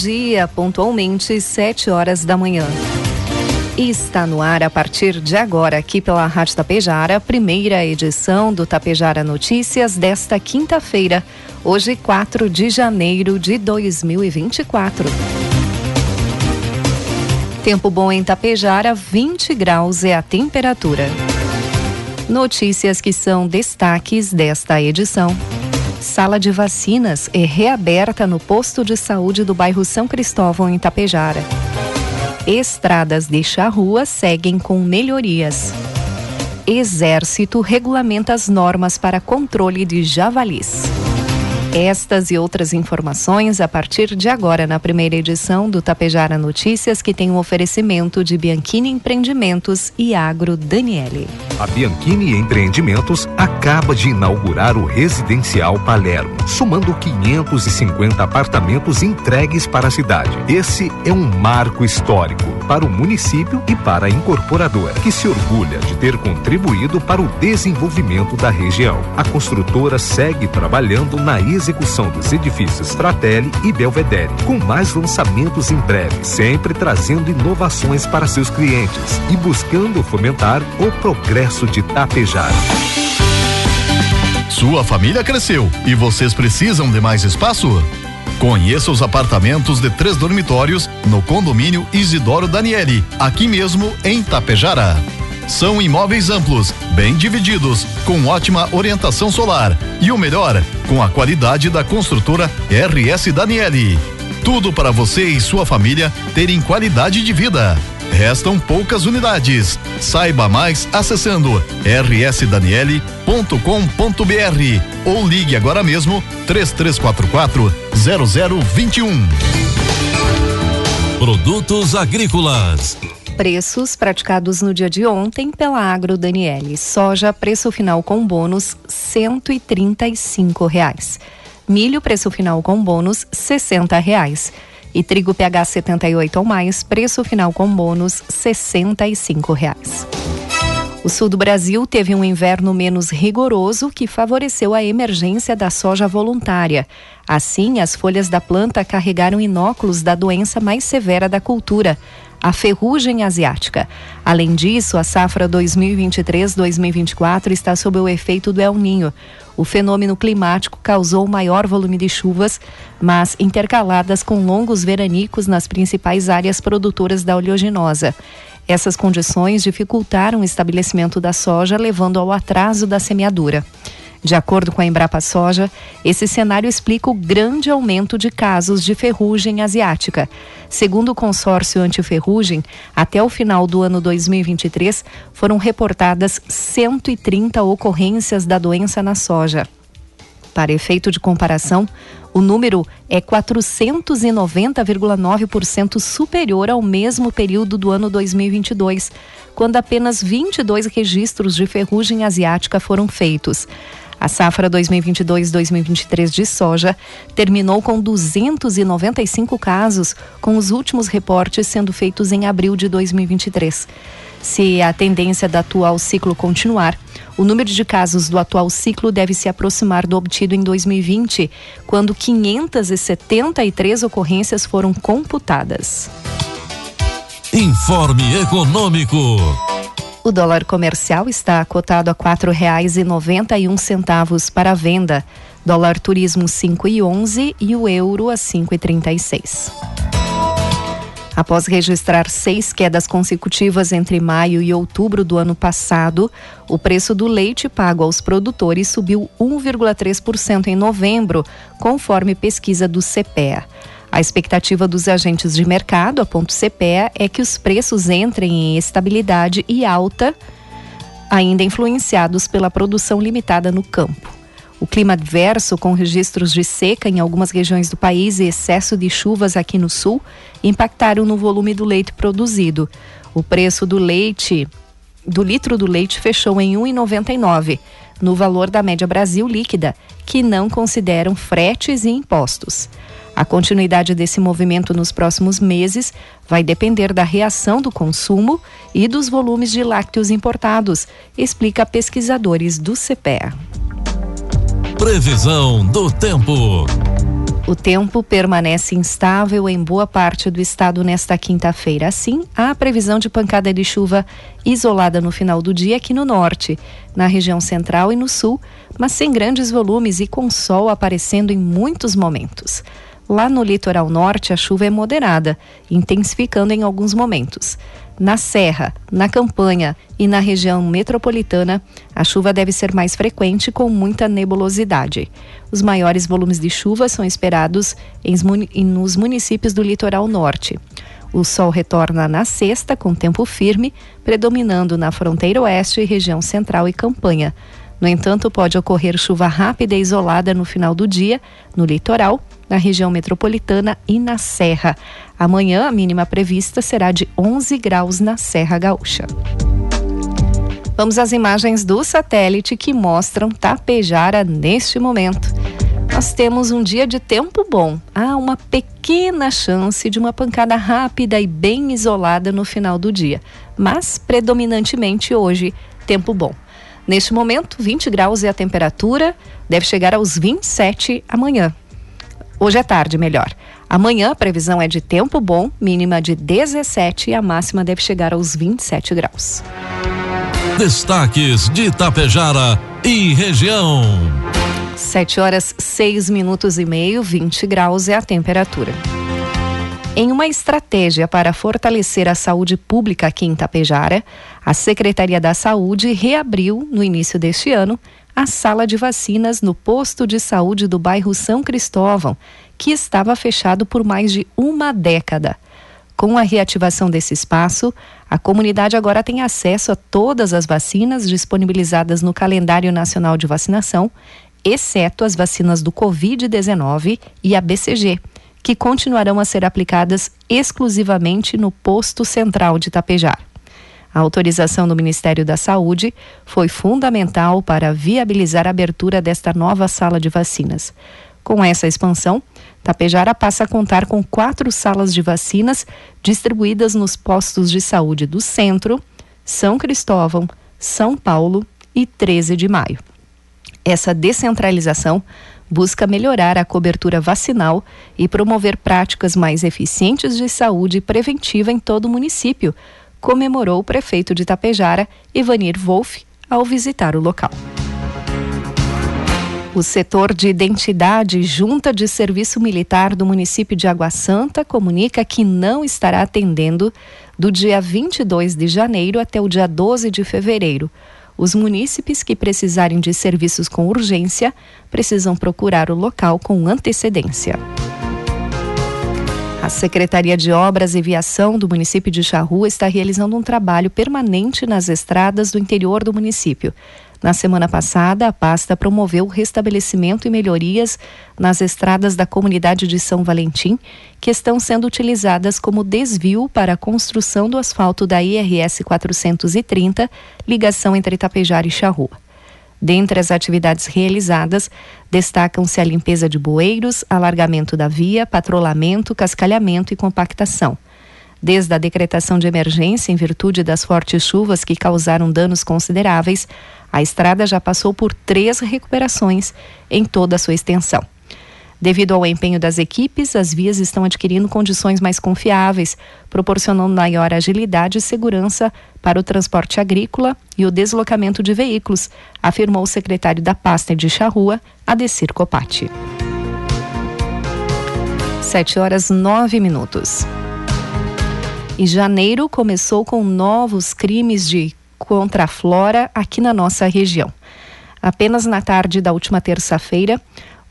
Dia, pontualmente, 7 horas da manhã. Está no ar a partir de agora, aqui pela Rádio Tapejara, primeira edição do Tapejara Notícias desta quinta-feira, hoje, 4 de janeiro de 2024. Tempo bom em Tapejara, 20 graus é a temperatura. Notícias que são destaques desta edição. Sala de vacinas é reaberta no posto de saúde do bairro São Cristóvão, em Tapejara. Estradas de charrua seguem com melhorias. Exército regulamenta as normas para controle de javalis. Estas e outras informações a partir de agora na primeira edição do Tapejara Notícias, que tem um oferecimento de Bianchini Empreendimentos e Agro Daniele. A Bianchini Empreendimentos acaba de inaugurar o Residencial Palermo, somando 550 apartamentos entregues para a cidade. Esse é um marco histórico para o município e para a incorporadora, que se orgulha de ter contribuído para o desenvolvimento da região. A construtora segue trabalhando na execução dos edifícios Fratelli e Belvedere, com mais lançamentos em breve, sempre trazendo inovações para seus clientes e buscando fomentar o progresso de Tapejara. Sua família cresceu e vocês precisam de mais espaço? Conheça os apartamentos de três dormitórios no condomínio Isidoro Daniele, aqui mesmo em Tapejara. São imóveis amplos, bem divididos, com ótima orientação solar e o melhor, com a qualidade da construtora RS Daniele. Tudo para você e sua família terem qualidade de vida. Restam poucas unidades. Saiba mais acessando rsdaniele.com.br ou ligue agora mesmo 3344 0021. Produtos agrícolas. Preços praticados no dia de ontem pela Agro Daniele. Soja, preço final com bônus, cento e reais. Milho, preço final com bônus, sessenta reais. E trigo PH 78 ou mais, preço final com bônus, sessenta e reais. O sul do Brasil teve um inverno menos rigoroso que favoreceu a emergência da soja voluntária. Assim, as folhas da planta carregaram inóculos da doença mais severa da cultura, a ferrugem asiática. Além disso, a safra 2023-2024 está sob o efeito do El Ninho. O fenômeno climático causou maior volume de chuvas, mas intercaladas com longos veranicos nas principais áreas produtoras da oleaginosa. Essas condições dificultaram o estabelecimento da soja, levando ao atraso da semeadura. De acordo com a Embrapa Soja, esse cenário explica o grande aumento de casos de ferrugem asiática. Segundo o consórcio antiferrugem, até o final do ano 2023 foram reportadas 130 ocorrências da doença na soja. Para efeito de comparação, o número é 490,9% superior ao mesmo período do ano 2022, quando apenas 22 registros de ferrugem asiática foram feitos. A safra 2022-2023 de soja terminou com 295 casos, com os últimos reportes sendo feitos em abril de 2023. Se a tendência do atual ciclo continuar, o número de casos do atual ciclo deve se aproximar do obtido em 2020, quando 573 ocorrências foram computadas. Informe Econômico. O dólar comercial está cotado a quatro reais e noventa e um centavos para venda. Dólar turismo cinco e onze e o euro a cinco e trinta e seis. Após registrar seis quedas consecutivas entre maio e outubro do ano passado, o preço do leite pago aos produtores subiu 1,3% em novembro, conforme pesquisa do CPEA. A expectativa dos agentes de mercado, a ponto CPEA, é que os preços entrem em estabilidade e alta, ainda influenciados pela produção limitada no campo. O clima adverso, com registros de seca em algumas regiões do país e excesso de chuvas aqui no sul, impactaram no volume do leite produzido. O preço do leite, do litro do leite, fechou em R$ 1,99, no valor da média Brasil líquida, que não consideram fretes e impostos. A continuidade desse movimento nos próximos meses vai depender da reação do consumo e dos volumes de lácteos importados, explica pesquisadores do CPEA. Previsão do tempo. O tempo permanece instável em boa parte do estado nesta quinta-feira. Assim, há previsão de pancada de chuva isolada no final do dia aqui no norte, na região central e no sul, mas sem grandes volumes e com sol aparecendo em muitos momentos. Lá no litoral norte, a chuva é moderada, intensificando em alguns momentos. Na Serra, na Campanha e na região metropolitana, a chuva deve ser mais frequente com muita nebulosidade. Os maiores volumes de chuva são esperados nos municípios do litoral norte. O sol retorna na sexta com tempo firme, predominando na fronteira oeste, região central e campanha. No entanto, pode ocorrer chuva rápida e isolada no final do dia, no litoral, na região metropolitana e na Serra. Amanhã, a mínima prevista será de 11 graus na Serra Gaúcha. Vamos às imagens do satélite que mostram Tapejara neste momento. Nós temos um dia de tempo bom. Há uma pequena chance de uma pancada rápida e bem isolada no final do dia, mas predominantemente hoje, tempo bom. Neste momento, 20 graus é a temperatura, deve chegar aos 27 amanhã. Hoje é tarde, melhor. Amanhã a previsão é de tempo bom, mínima de 17 e a máxima deve chegar aos 27 graus. Destaques de Itapejara e região. 7 horas 6 minutos e meio, 20 graus é a temperatura. Em uma estratégia para fortalecer a saúde pública aqui em Itapejara, a Secretaria da Saúde reabriu, no início deste ano, a sala de vacinas no posto de saúde do bairro São Cristóvão, que estava fechado por mais de uma década. Com a reativação desse espaço, a comunidade agora tem acesso a todas as vacinas disponibilizadas no calendário nacional de vacinação, exceto as vacinas do Covid-19 e a BCG, que continuarão a ser aplicadas exclusivamente no posto central de Tapejar. A autorização do Ministério da Saúde foi fundamental para viabilizar a abertura desta nova sala de vacinas. Com essa expansão, Tapejara passa a contar com quatro salas de vacinas distribuídas nos postos de saúde do Centro, São Cristóvão, São Paulo e 13 de Maio. Essa descentralização busca melhorar a cobertura vacinal e promover práticas mais eficientes de saúde preventiva em todo o município, comemorou o prefeito de Tapejara, Ivanir Wolff, ao visitar o local. O setor de identidade Junta de Serviço Militar do município de Água Santa comunica que não estará atendendo do dia 22 de janeiro até o dia 12 de fevereiro. Os munícipes que precisarem de serviços com urgência precisam procurar o local com antecedência. A Secretaria de Obras e Viação do município de Charrua está realizando um trabalho permanente nas estradas do interior do município. Na semana passada, a pasta promoveu o restabelecimento e melhorias nas estradas da comunidade de São Valentim, que estão sendo utilizadas como desvio para a construção do asfalto da IRS 430, ligação entre Itapejara e Charrua. Dentre as atividades realizadas, destacam-se a limpeza de bueiros, alargamento da via, patrulhamento, cascalhamento e compactação. Desde a decretação de emergência em virtude das fortes chuvas que causaram danos consideráveis, a estrada já passou por três recuperações em toda a sua extensão. Devido ao empenho das equipes, as vias estão adquirindo condições mais confiáveis, proporcionando maior agilidade e segurança para o transporte agrícola e o deslocamento de veículos, afirmou o secretário da pasta de Charrua, Adecir Copati. Sete horas nove minutos. E janeiro começou com novos crimes de contra a flora aqui na nossa região. Apenas na tarde da última terça-feira,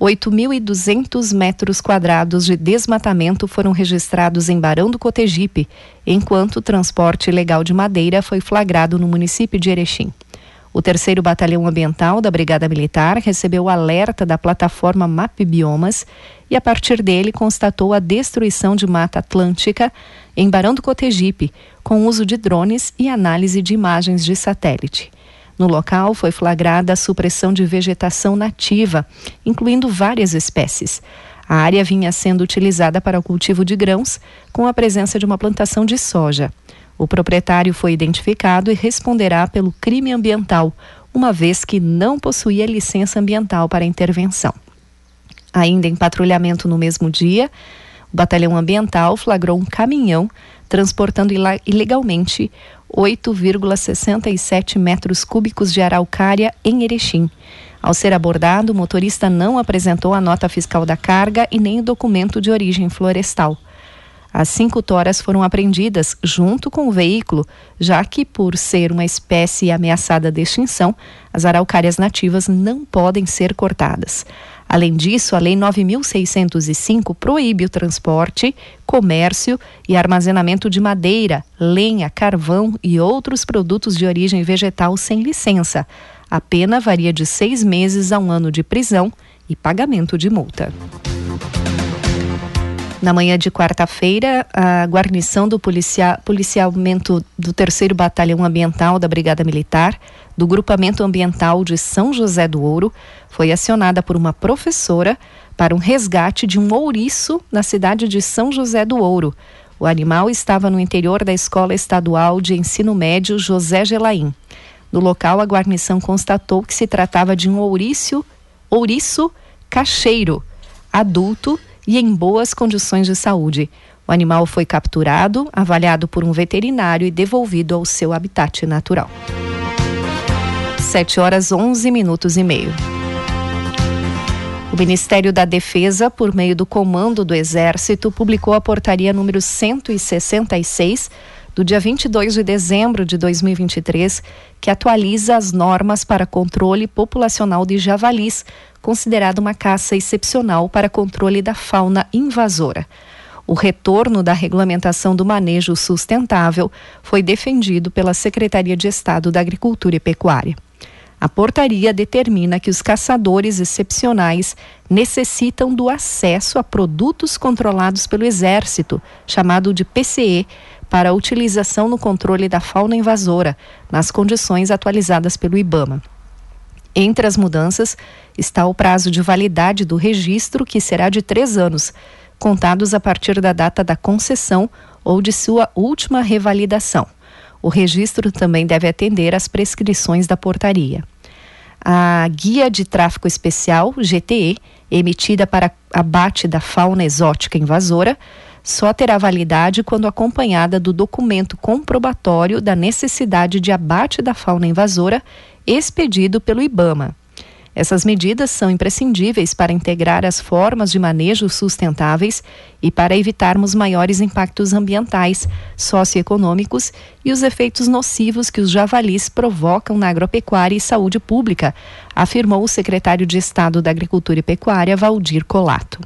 8.200 metros quadrados de desmatamento foram registrados em Barão do Cotegipe, enquanto o transporte ilegal de madeira foi flagrado no município de Erechim. O terceiro Batalhão Ambiental da Brigada Militar recebeu alerta da plataforma MAP Biomas e, a partir dele, constatou a destruição de mata atlântica em Barão do Cotegipe, com uso de drones e análise de imagens de satélite. No local foi flagrada a supressão de vegetação nativa, incluindo várias espécies. A área vinha sendo utilizada para o cultivo de grãos, com a presença de uma plantação de soja. O proprietário foi identificado e responderá pelo crime ambiental, uma vez que não possuía licença ambiental para intervenção. Ainda em patrulhamento no mesmo dia, o batalhão ambiental flagrou um caminhão transportando ilegalmente 8,67 metros cúbicos de araucária em Erechim. Ao ser abordado, o motorista não apresentou a nota fiscal da carga e nem o documento de origem florestal. As cinco toras foram apreendidas junto com o veículo, já que, por ser uma espécie ameaçada de extinção, as araucárias nativas não podem ser cortadas. Além disso, a Lei 9.605 proíbe o transporte, comércio e armazenamento de madeira, lenha, carvão e outros produtos de origem vegetal sem licença. A pena varia de seis meses a um ano de prisão e pagamento de multa. Na manhã de quarta-feira, a guarnição do policia policiamento do 3 Batalhão Ambiental da Brigada Militar, do Grupamento Ambiental de São José do Ouro, foi acionada por uma professora para um resgate de um ouriço na cidade de São José do Ouro. O animal estava no interior da Escola Estadual de Ensino Médio José Gelaim. No local, a guarnição constatou que se tratava de um ouriço, ouriço cacheiro, adulto e em boas condições de saúde. O animal foi capturado, avaliado por um veterinário e devolvido ao seu habitat natural. 7 horas 11 minutos e meio. Ministério da Defesa, por meio do Comando do Exército, publicou a portaria número 166 do dia 22 de dezembro de 2023, que atualiza as normas para controle populacional de javalis, considerada uma caça excepcional para controle da fauna invasora. O retorno da regulamentação do manejo sustentável foi defendido pela Secretaria de Estado da Agricultura e Pecuária. A portaria determina que os caçadores excepcionais necessitam do acesso a produtos controlados pelo Exército, chamado de PCE, para utilização no controle da fauna invasora, nas condições atualizadas pelo IBAMA. Entre as mudanças está o prazo de validade do registro, que será de três anos, contados a partir da data da concessão ou de sua última revalidação. O registro também deve atender às prescrições da portaria. A Guia de Tráfico Especial, GTE, emitida para abate da fauna exótica invasora, só terá validade quando acompanhada do documento comprobatório da necessidade de abate da fauna invasora expedido pelo IBAMA. Essas medidas são imprescindíveis para integrar as formas de manejo sustentáveis e para evitarmos maiores impactos ambientais, socioeconômicos e os efeitos nocivos que os javalis provocam na agropecuária e saúde pública, afirmou o secretário de Estado da Agricultura e Pecuária, Valdir Colato.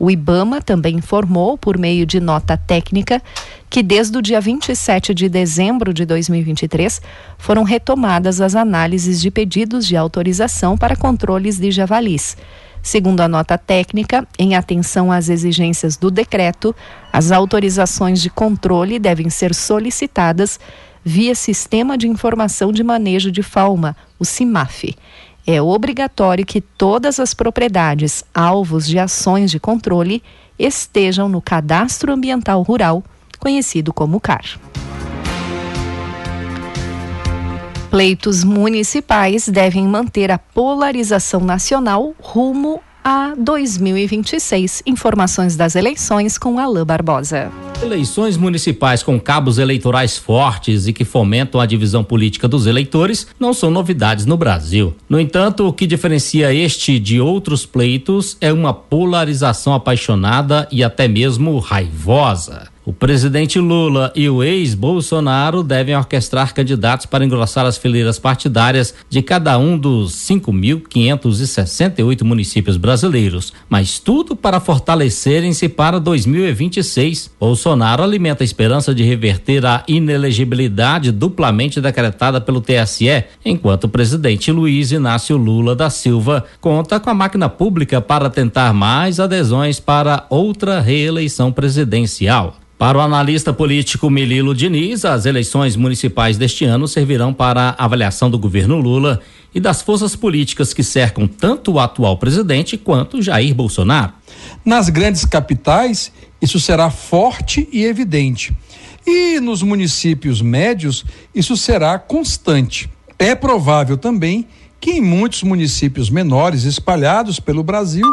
O IBAMA também informou, por meio de nota técnica, que desde o dia 27 de dezembro de 2023 foram retomadas as análises de pedidos de autorização para controles de javalis. Segundo a nota técnica, em atenção às exigências do decreto, as autorizações de controle devem ser solicitadas via Sistema de Informação de Manejo de Fauna, o CIMAF é obrigatório que todas as propriedades alvos de ações de controle estejam no Cadastro Ambiental Rural, conhecido como CAR. Pleitos municipais devem manter a polarização nacional rumo a 2026. Informações das eleições com Alain Barbosa. Eleições municipais com cabos eleitorais fortes e que fomentam a divisão política dos eleitores não são novidades no Brasil. No entanto, o que diferencia este de outros pleitos é uma polarização apaixonada e até mesmo raivosa. O presidente Lula e o ex-Bolsonaro devem orquestrar candidatos para engrossar as fileiras partidárias de cada um dos 5.568 municípios brasileiros, mas tudo para fortalecerem-se para 2026. Bolsonaro alimenta a esperança de reverter a inelegibilidade duplamente decretada pelo TSE, enquanto o presidente Luiz Inácio Lula da Silva conta com a máquina pública para tentar mais adesões para outra reeleição presidencial. Para o analista político Melilo Diniz, as eleições municipais deste ano servirão para a avaliação do governo Lula e das forças políticas que cercam tanto o atual presidente quanto Jair Bolsonaro. Nas grandes capitais, isso será forte e evidente. E nos municípios médios, isso será constante. É provável também que em muitos municípios menores espalhados pelo Brasil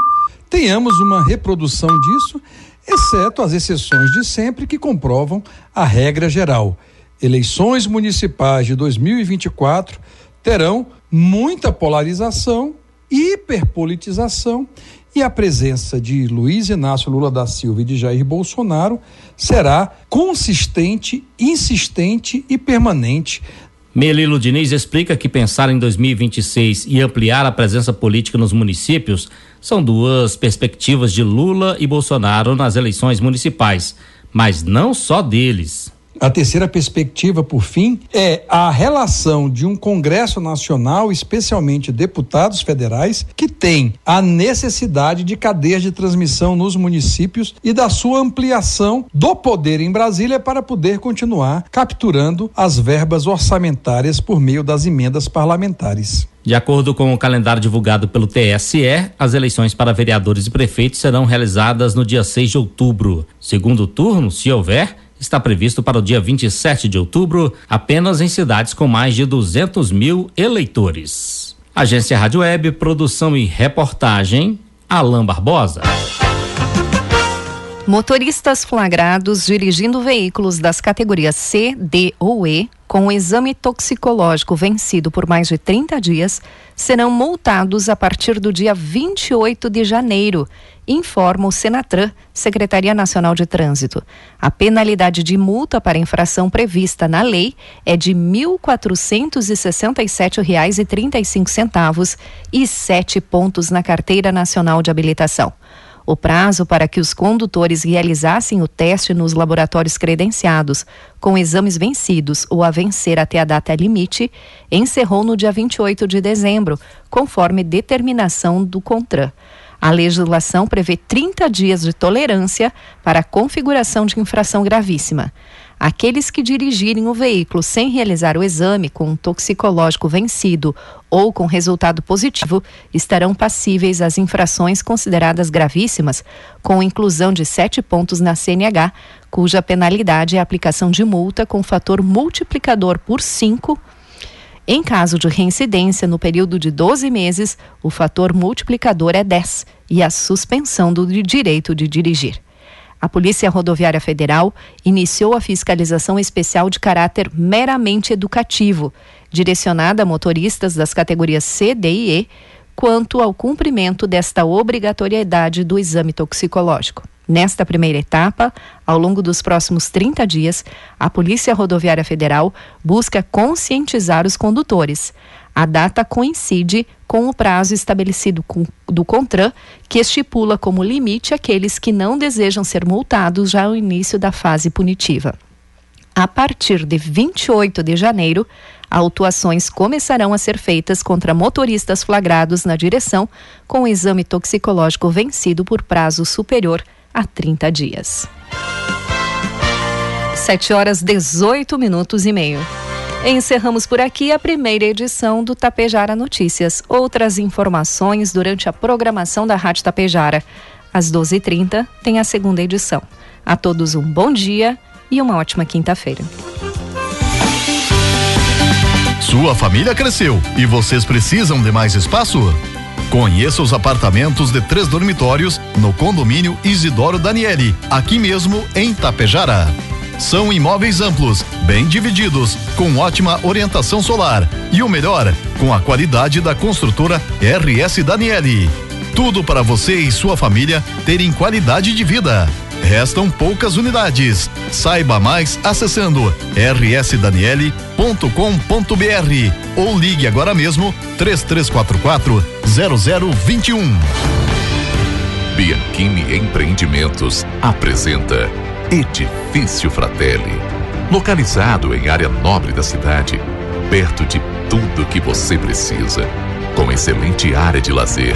tenhamos uma reprodução disso exceto as exceções de sempre que comprovam a regra geral. Eleições municipais de 2024 terão muita polarização, hiperpolitização e a presença de Luiz Inácio Lula da Silva e de Jair Bolsonaro será consistente, insistente e permanente Melilo Diniz explica que pensar em 2026 e ampliar a presença política nos municípios são duas perspectivas de Lula e Bolsonaro nas eleições municipais, mas não só deles. A terceira perspectiva, por fim, é a relação de um Congresso Nacional, especialmente deputados federais, que tem a necessidade de cadeias de transmissão nos municípios e da sua ampliação do poder em Brasília para poder continuar capturando as verbas orçamentárias por meio das emendas parlamentares. De acordo com o calendário divulgado pelo TSE, as eleições para vereadores e prefeitos serão realizadas no dia 6 de outubro. Segundo turno, se houver, está previsto para o dia 27 de outubro, apenas em cidades com mais de 200 mil eleitores. Agência Rádio Web, produção e reportagem, Alain Barbosa. Motoristas flagrados dirigindo veículos das categorias C, D ou E com o exame toxicológico vencido por mais de 30 dias serão multados a partir do dia 28 de janeiro, informa o Senatran, Secretaria Nacional de Trânsito. A penalidade de multa para infração prevista na lei é de R$ 1.467,35 e sete pontos na Carteira Nacional de Habilitação. O prazo para que os condutores realizassem o teste nos laboratórios credenciados com exames vencidos ou a vencer até a data limite encerrou no dia 28 de dezembro, conforme determinação do CONTRAN. A legislação prevê 30 dias de tolerância para a configuração de infração gravíssima. Aqueles que dirigirem o veículo sem realizar o exame com um toxicológico vencido ou com resultado positivo estarão passíveis às infrações consideradas gravíssimas, com inclusão de sete pontos na CNH, cuja penalidade é a aplicação de multa com fator multiplicador por cinco. Em caso de reincidência no período de 12 meses, o fator multiplicador é 10 e a suspensão do direito de dirigir a Polícia Rodoviária Federal iniciou a fiscalização especial de caráter meramente educativo, direcionada a motoristas das categorias C, D e E, quanto ao cumprimento desta obrigatoriedade do exame toxicológico. Nesta primeira etapa, ao longo dos próximos 30 dias, a Polícia Rodoviária Federal busca conscientizar os condutores. A data coincide com o prazo estabelecido com, do CONTRAN, que estipula como limite aqueles que não desejam ser multados já ao início da fase punitiva. A partir de 28 de janeiro, autuações começarão a ser feitas contra motoristas flagrados na direção com o exame toxicológico vencido por prazo superior a 30 dias. 7 horas 18 minutos e meio. Encerramos por aqui a primeira edição do Tapejara Notícias. Outras informações durante a programação da Rádio Tapejara. Às 12h30 tem a segunda edição. A todos um bom dia e uma ótima quinta-feira. Sua família cresceu e vocês precisam de mais espaço? Conheça os apartamentos de três dormitórios no condomínio Isidoro Daniele, aqui mesmo em Tapejara. São imóveis amplos, bem divididos, com ótima orientação solar e o melhor, com a qualidade da construtora RS Daniele. Tudo para você e sua família terem qualidade de vida. Restam poucas unidades. Saiba mais acessando rsdaniele.com.br ou ligue agora mesmo 3344 0021. Bianchini Empreendimentos apresenta Edifício Fratelli. Localizado em área nobre da cidade, perto de tudo que você precisa, com excelente área de lazer